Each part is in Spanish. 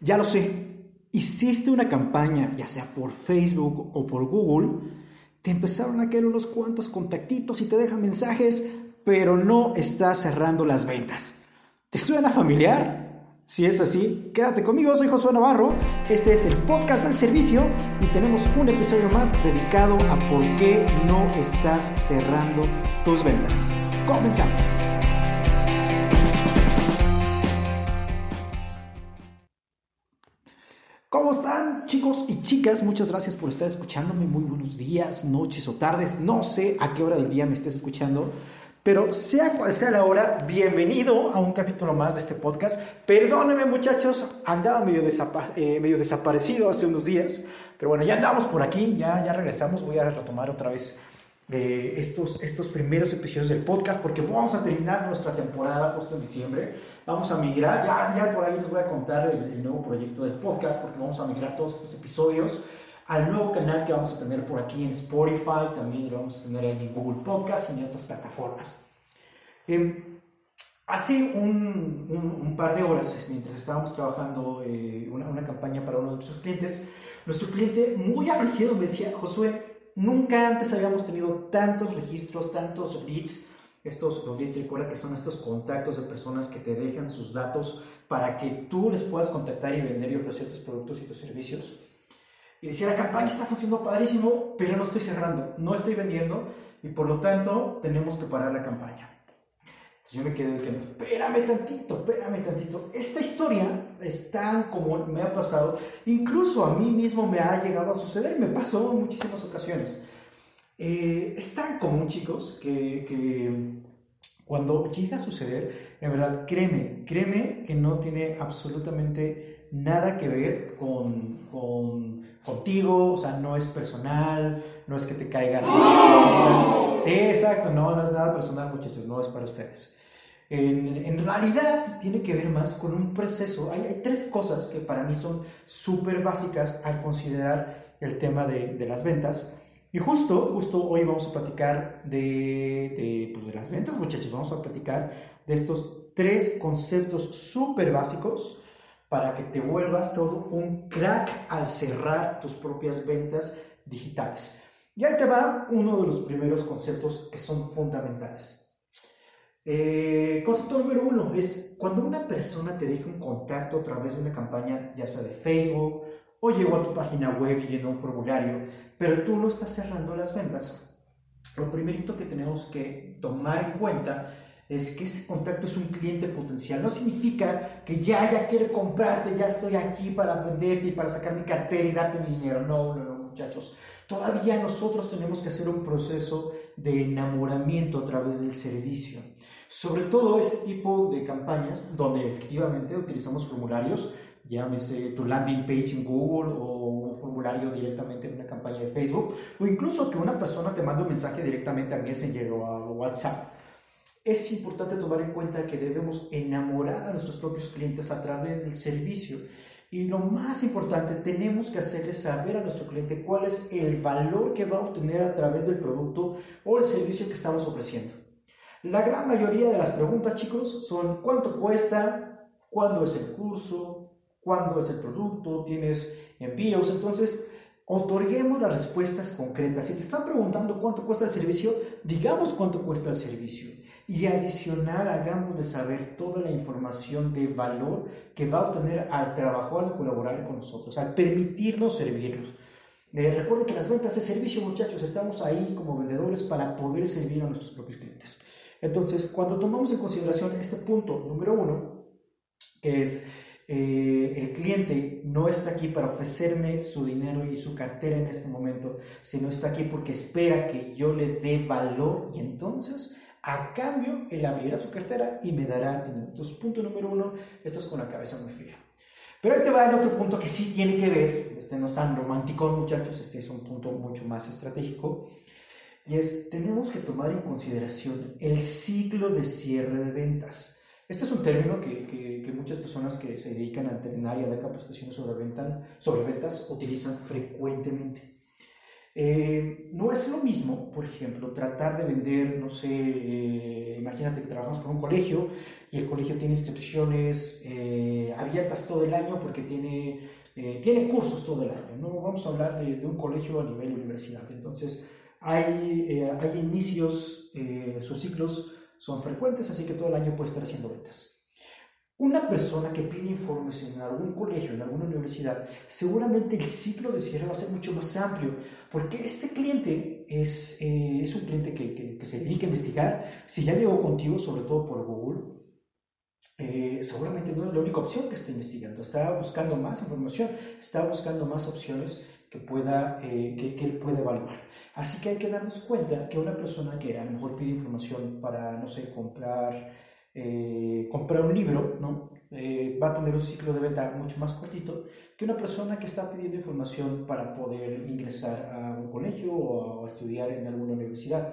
Ya lo sé, hiciste una campaña, ya sea por Facebook o por Google, te empezaron a caer unos cuantos contactitos y te dejan mensajes, pero no estás cerrando las ventas. ¿Te suena familiar? Si es así, quédate conmigo, soy Josué Navarro, este es el podcast del servicio y tenemos un episodio más dedicado a por qué no estás cerrando tus ventas. Comenzamos. Chicos y chicas? Muchas gracias por estar escuchándome. Muy buenos días, noches o tardes. No sé a qué hora del día me estés escuchando. Pero sea cual sea la hora, bienvenido a un capítulo más de este podcast. Perdónenme muchachos, andaba medio, eh, medio desaparecido hace unos días, pero bueno, ya andamos por aquí, ya, ya regresamos, voy a retomar otra vez eh, estos, estos primeros episodios del podcast porque vamos a terminar nuestra temporada justo en diciembre. Vamos a migrar, ya, ya por ahí les voy a contar el, nuevo proyecto del podcast porque vamos a migrar todos estos episodios al nuevo canal que vamos a tener por aquí en Spotify, también lo vamos a tener en Google Podcast y en otras plataformas. Em, hace un, un, par de horas, mientras estábamos trabajando eh, una, una, campaña para uno de nuestros clientes, nuestro cliente muy afligido me decía, Josué, nunca antes habíamos tenido tantos registros, tantos leads. Estos los leads, recuerda que son estos contactos de personas que te dejan sus datos para que tú les puedas contactar y vender y ofrecer tus productos y tus servicios y decía, la campaña está funcionando padrísimo, pero no estoy cerrando, no estoy vendiendo y por lo tanto tenemos que parar la campaña. Yo me quedé que, espérame tantito, espérame tantito. Esta historia es tan como me ha pasado, incluso a mí mismo me ha llegado a suceder, me pasó en muchísimas ocasiones. Eh, es tan común, chicos, que, que cuando llega a suceder, en verdad, créeme, créeme que no tiene absolutamente nada que ver con, con contigo, o sea, no es personal, no es que te caigan. Sí, exacto, no, no es nada personal, muchachos, no es para ustedes. En, en realidad tiene que ver más con un proceso. Hay, hay tres cosas que para mí son súper básicas al considerar el tema de, de, las ventas. Y justo, justo hoy vamos a platicar de, de, pues de las ventas, muchachos. Vamos a platicar de estos tres conceptos súper básicos para que te vuelvas todo un crack al cerrar tus propias ventas digitales. Y ahí te va uno de los primeros conceptos que son fundamentales. Eh, número uno es cuando una persona te deja un contacto a través de una campaña, ya sea de Facebook o llegó a tu página web y llenó un formulario, pero tú no estás cerrando las ventas. Lo primerito que tenemos que tomar en cuenta es que ese contacto es un cliente potencial. No significa que ya, ya quiere comprarte, ya estoy aquí para venderte y para sacar mi cartera y darte mi dinero. No, no, no, muchachos. Todavía nosotros tenemos que hacer un proceso de enamoramiento a través del servicio. Sobre todo este tipo de campañas donde efectivamente utilizamos formularios, llámese tu landing page en Google o un formulario directamente en una campaña de Facebook, o incluso que una persona te mande un mensaje directamente a Messenger o a WhatsApp es importante tomar en cuenta que debemos enamorar a nuestros propios clientes a través del servicio. Y lo más importante, tenemos que hacerle saber a nuestro cliente cuál es el valor que va a obtener a través del producto o el servicio que estamos ofreciendo. La gran mayoría de las preguntas, chicos, son cuánto cuesta, cuándo es el curso, cuándo es el producto, tienes envíos. Entonces, otorguemos las respuestas concretas. Si te están preguntando cuánto cuesta el servicio, digamos cuánto cuesta el servicio y adicional hagamos de saber toda la información de valor que va a obtener al trabajar, al colaborar con nosotros, al permitirnos servirlos. Eh, recuerden que las ventas de servicio, muchachos, estamos ahí como vendedores para poder servir a nuestros propios clientes. Entonces, cuando tomamos en consideración este punto número uno, que es eh, el cliente no está aquí para ofrecerme su dinero y su cartera en este momento, sino está aquí porque espera que yo le dé valor y entonces a cambio, él abrirá su cartera y me dará dinero. Entonces, punto número uno, esto es con la cabeza muy fría. Pero ahí te va el otro punto que sí tiene que ver, este no es tan romántico, muchachos, este es un punto mucho más estratégico, y es, tenemos que tomar en consideración el ciclo de cierre de ventas. Este es un término que, que, muchas personas que se dedican al área de capacitaciones sobre, venta, sobre ventas utilizan frecuentemente. Eh, no es lo mismo, por ejemplo, tratar de vender, no sé, eh, imagínate que trabajas con un colegio y el colegio tiene inscripciones eh, abiertas todo el año porque tiene, eh, tiene cursos todo el año. No vamos a hablar de, de un colegio a nivel universidad. Entonces, hay, hay inicios, sus ciclos son frecuentes, así que todo el año puede estar haciendo ventas. Una persona que pide informes en algún colegio, en alguna universidad, seguramente el ciclo de cierre va a ser mucho más amplio, porque este cliente es, eh, es un cliente que, que, se dedica a investigar. Si ya llegó contigo, sobre todo por Google, eh, seguramente no es la única opción que está investigando, está buscando más información, está buscando más opciones que, pueda, eh, que, que, él puede evaluar. Así que hay que darnos cuenta que una persona que a lo mejor pide información para, no sé, comprar eh, comprar un libro, ¿no? Eh, va a tener un ciclo de venta mucho más cortito que una persona que está pidiendo información para poder ingresar a un colegio o a, estudiar en alguna universidad.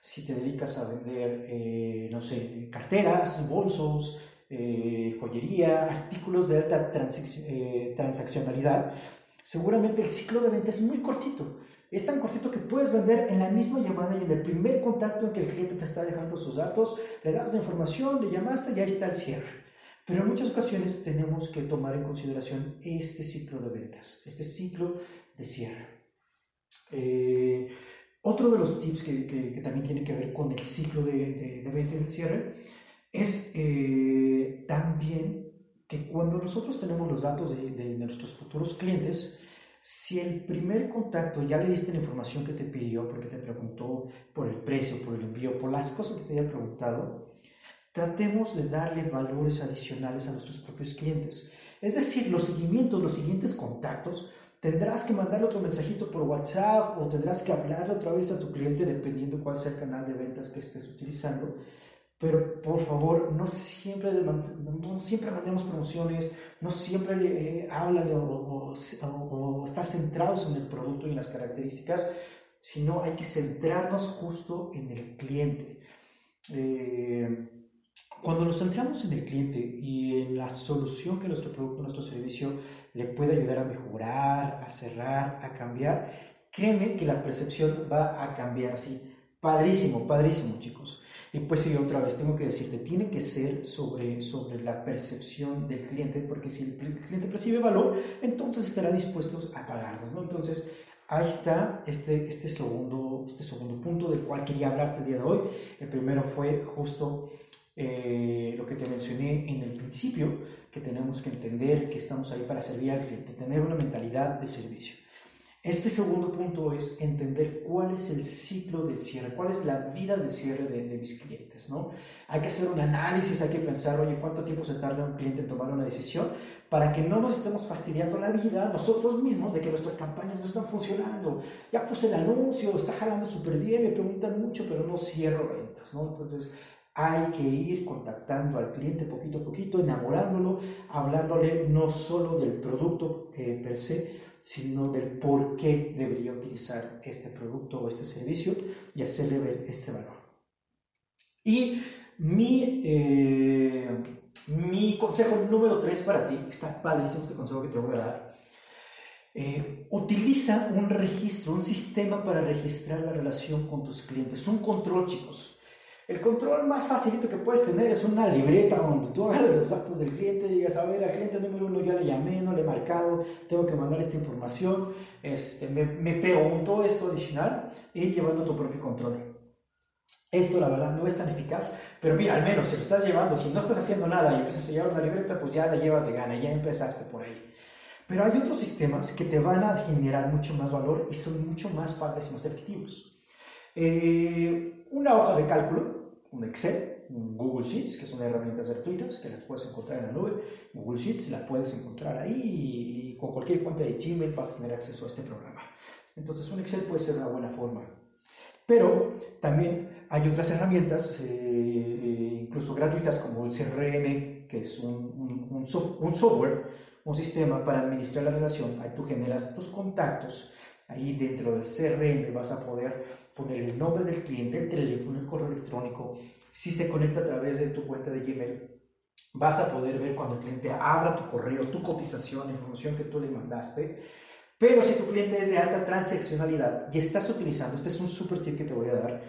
Si te dedicas a vender, eh, no sé, carteras, bolsos, joyería, artículos de alta transaccionalidad, seguramente el ciclo de venta es muy cortito. Es tan cortito que puedes vender en la misma llamada y en el primer contacto en que el cliente te está dejando sus datos, le das la información, le llamaste y ahí está el cierre. Pero en muchas ocasiones tenemos que tomar en consideración este ciclo de ventas, este ciclo de cierre. Eh, otro de los tips que, también tiene que ver con el ciclo de, venta y de cierre es eh, también que cuando nosotros tenemos los datos de, de nuestros futuros clientes, si el primer contacto ya le diste la información que te pidió, porque te preguntó por el precio, por el envío, por las cosas que te haya preguntado, tratemos de darle valores adicionales a nuestros propios clientes. Es decir, los seguimientos, los siguientes contactos, tendrás que mandarle otro mensajito por WhatsApp o tendrás que hablar otra vez a tu cliente dependiendo cuál sea el canal de ventas que estés utilizando pero por favor, no siempre, no siempre mandemos promociones, no siempre eh, háblale o, estar centrados en el producto y en las características, sino hay que centrarnos justo en el cliente. Eh, cuando nos centramos en el cliente y en la solución que nuestro producto, nuestro servicio le puede ayudar a mejorar, a cerrar, a cambiar, créeme que la percepción va a cambiar así. Padrísimo, padrísimo, chicos. Y pues sí, otra vez tengo que decirte, tiene que ser sobre, sobre la percepción del cliente, porque si el cliente percibe valor, entonces estará dispuesto a pagarnos, ¿no? Entonces, ahí está este, este, segundo, este segundo punto del cual quería hablarte el día de hoy. El primero fue justo eh, lo que te mencioné en el principio, que tenemos que entender que estamos ahí para servir al cliente, tener una mentalidad de servicio. Este segundo punto es entender cuál es el ciclo de cierre, cuál es la vida de cierre de, mis clientes, ¿no? Hay que hacer un análisis, hay que pensar, oye, ¿cuánto tiempo se tarda un cliente en tomar una decisión? Para que no nos estemos fastidiando la vida nosotros mismos de que nuestras campañas no están funcionando. Ya puse el anuncio, está jalando súper bien, me preguntan mucho, pero no cierro ventas, ¿no? Entonces, hay que ir contactando al cliente poquito a poquito, enamorándolo, hablándole no solo del producto eh, per se, sino del por qué debería utilizar este producto o este servicio y hacerle ver este valor. Y mi, eh, mi consejo número tres para ti, está padrísimo este consejo que te voy a dar, eh, utiliza un registro, un sistema para registrar la relación con tus clientes, un control, chicos. El control más facilito que puedes tener es una libreta donde tú hagas los datos del cliente y digas, a ver, al cliente número uno ya le llamé, no le he marcado, tengo que mandar esta información, este, me, me preguntó esto adicional y llevando tu propio control. Esto la verdad no es tan eficaz, pero mira, al menos si lo estás llevando, si no estás haciendo nada y empiezas a llevar una libreta, pues ya la llevas de gana, ya empezaste por ahí. Pero hay otros sistemas que te van a generar mucho más valor y son mucho más padres y más efectivos. Eh, una hoja de cálculo un Excel, un Google Sheets, que son herramientas gratuitas que las puedes encontrar en la nube. Google Sheets las puedes encontrar ahí y, con cualquier cuenta de Gmail vas a tener acceso a este programa. Entonces un Excel puede ser una buena forma. Pero también hay otras herramientas, eh, eh, incluso gratuitas, como el CRM, que es un, un, un, software, un sistema para administrar la relación. Ahí tú generas tus contactos. Ahí dentro del CRM vas a poder poner el nombre del cliente, el teléfono, el correo electrónico. Si se conecta a través de tu cuenta de Gmail, vas a poder ver cuando el cliente abra tu correo, tu cotización, la información que tú le mandaste. Pero si tu cliente es de alta transaccionalidad y estás utilizando, este es un super tip que te voy a dar,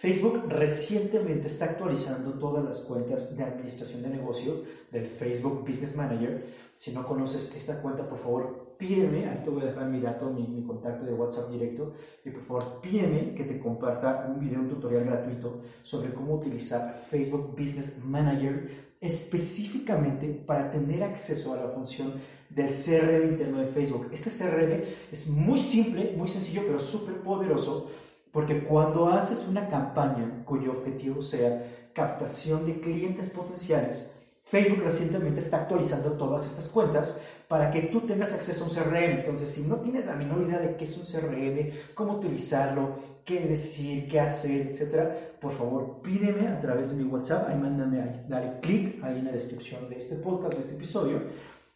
Facebook recientemente está actualizando todas las cuentas de administración de negocio del Facebook Business Manager. Si no conoces esta cuenta, por favor, pídeme, ahí te voy a dejar mi dato, mi, mi contacto de WhatsApp directo, y por favor, pídeme que te comparta un video, un tutorial gratuito sobre cómo utilizar Facebook Business Manager específicamente para tener acceso a la función del CRM interno de Facebook. Este CRM es muy simple, muy sencillo, pero súper poderoso, porque cuando haces una campaña cuyo objetivo sea captación de clientes potenciales, Facebook recientemente está actualizando todas estas cuentas para que tú tengas acceso a un CRM. Entonces, si no tienes la menor idea de qué es un CRM, cómo utilizarlo, qué decir, qué hacer, etcétera, por favor pídeme a través de mi WhatsApp. Ahí mándame, ahí, dale clic ahí en la descripción de este podcast, de este episodio.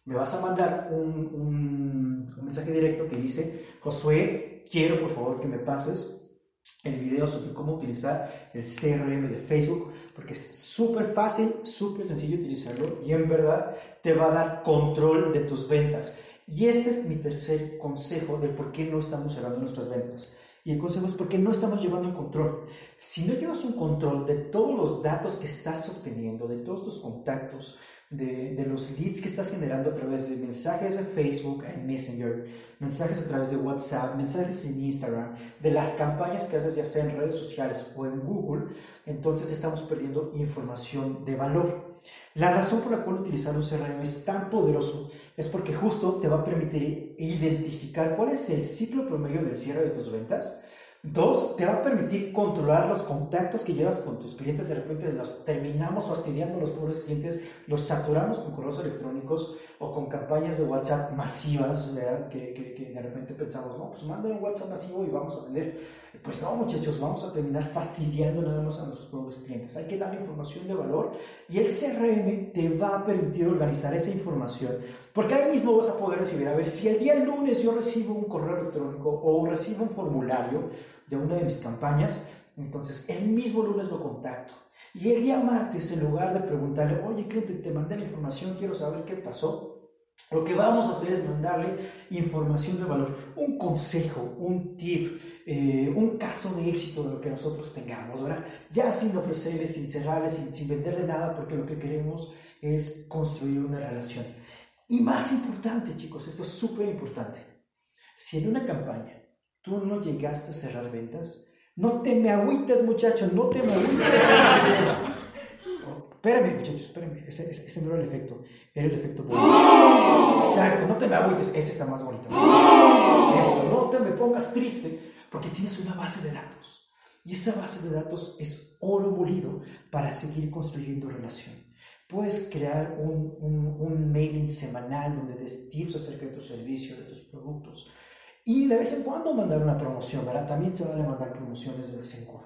Me vas a mandar un, un, mensaje directo que dice: Josué, quiero por favor que me pases el video sobre cómo utilizar el CRM de Facebook porque es súper fácil, súper sencillo utilizarlo y en verdad te va a dar control de tus ventas. Y este es mi tercer consejo de por qué no estamos cerrando nuestras ventas. Y el consejo es porque no estamos llevando un control. Si no llevas un control de todos los datos que estás obteniendo, de todos tus contactos, de, de, los leads que estás generando a través de mensajes de Facebook en Messenger, mensajes a través de WhatsApp, mensajes en Instagram, de las campañas que haces ya sea en redes sociales o en Google, entonces estamos perdiendo información de valor. La razón por la cual utilizar un CRM es tan poderoso es porque justo te va a permitir identificar cuál es el ciclo promedio del cierre de tus ventas Dos, te va a permitir controlar los contactos que llevas con tus clientes. De repente los terminamos fastidiando a los pobres clientes, los saturamos con correos electrónicos o con campañas de WhatsApp masivas, ¿verdad? Que, que, que de repente pensamos, no, pues manden un WhatsApp masivo y vamos a vender. Pues no, muchachos, vamos a terminar fastidiando nada más a nuestros pobres clientes. Hay que dar información de valor y el CRM te va a permitir organizar esa información. Porque ahí mismo vas a poder recibir, a ver, si el día lunes yo recibo un correo electrónico o recibo un formulario, de una de mis campañas, entonces el mismo lunes lo contacto. Y el día martes, en lugar de preguntarle, oye, cliente, te mandé la información, quiero saber qué pasó, lo que vamos a hacer es mandarle información de valor, un consejo, un tip, eh, un caso de éxito de lo que nosotros tengamos, ¿verdad? Ya sin ofrecerle, sin cerrarle, sin, sin venderle nada, porque lo que queremos es construir una relación. Y más importante, chicos, esto es súper importante. Si en una campaña tú no llegaste a cerrar ventas, no te me agüites, muchachos, no te me agüites. espérame, muchachos, espérame, ese, ese, no era el efecto, era el efecto bonito. Exacto, no te me agüites, ese está más bonito. Esto, no te me pongas triste, porque tienes una base de datos. Y esa base de datos es oro molido para seguir construyendo relación. Puedes crear un, un, un mailing semanal donde des tips acerca de tu servicio, de tus productos y de vez en cuando mandar una promoción, ¿verdad? También se van a mandar promociones de vez en cuando.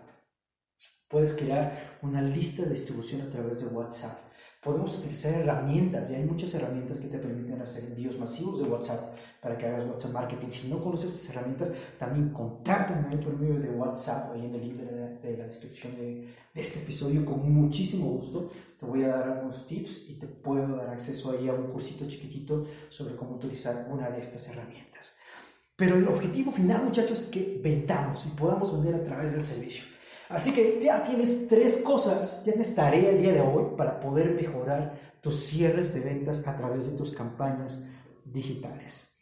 Puedes crear una lista de distribución a través de WhatsApp. Podemos utilizar herramientas y hay muchas herramientas que te permiten hacer envíos masivos de WhatsApp para que hagas WhatsApp marketing. Si no conoces estas herramientas, también contáctame por medio de WhatsApp ahí en el link de la, de la descripción de, de, este episodio. Con muchísimo gusto te voy a dar algunos tips y te puedo dar acceso ahí a un cursito chiquitito sobre cómo utilizar una de estas herramientas. Pero el objetivo final, muchachos, es que vendamos y podamos vender a través del servicio. Así que ya tienes tres cosas, ya tienes tarea el día de hoy para poder mejorar tus cierres de ventas a través de tus campañas digitales.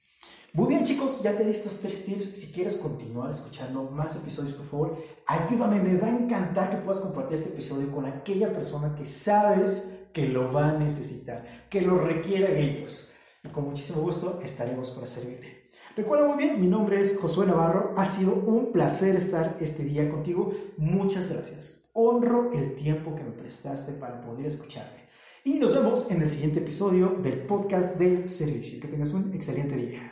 Muy bien chicos, ya te di estos tres tips. Si quieres continuar escuchando más episodios, por favor, ayúdame. Me va a encantar que puedas compartir este episodio con aquella persona que sabes que lo va a necesitar, que lo requiere a gritos. Y con muchísimo gusto estaremos para servirle. Recuerda muy bien, mi nombre es Josué Navarro. Ha sido un placer estar este día contigo. Muchas gracias. Honro el tiempo que me prestaste para poder escucharme. Y nos vemos en el siguiente episodio del podcast del servicio. Que tengas un excelente día.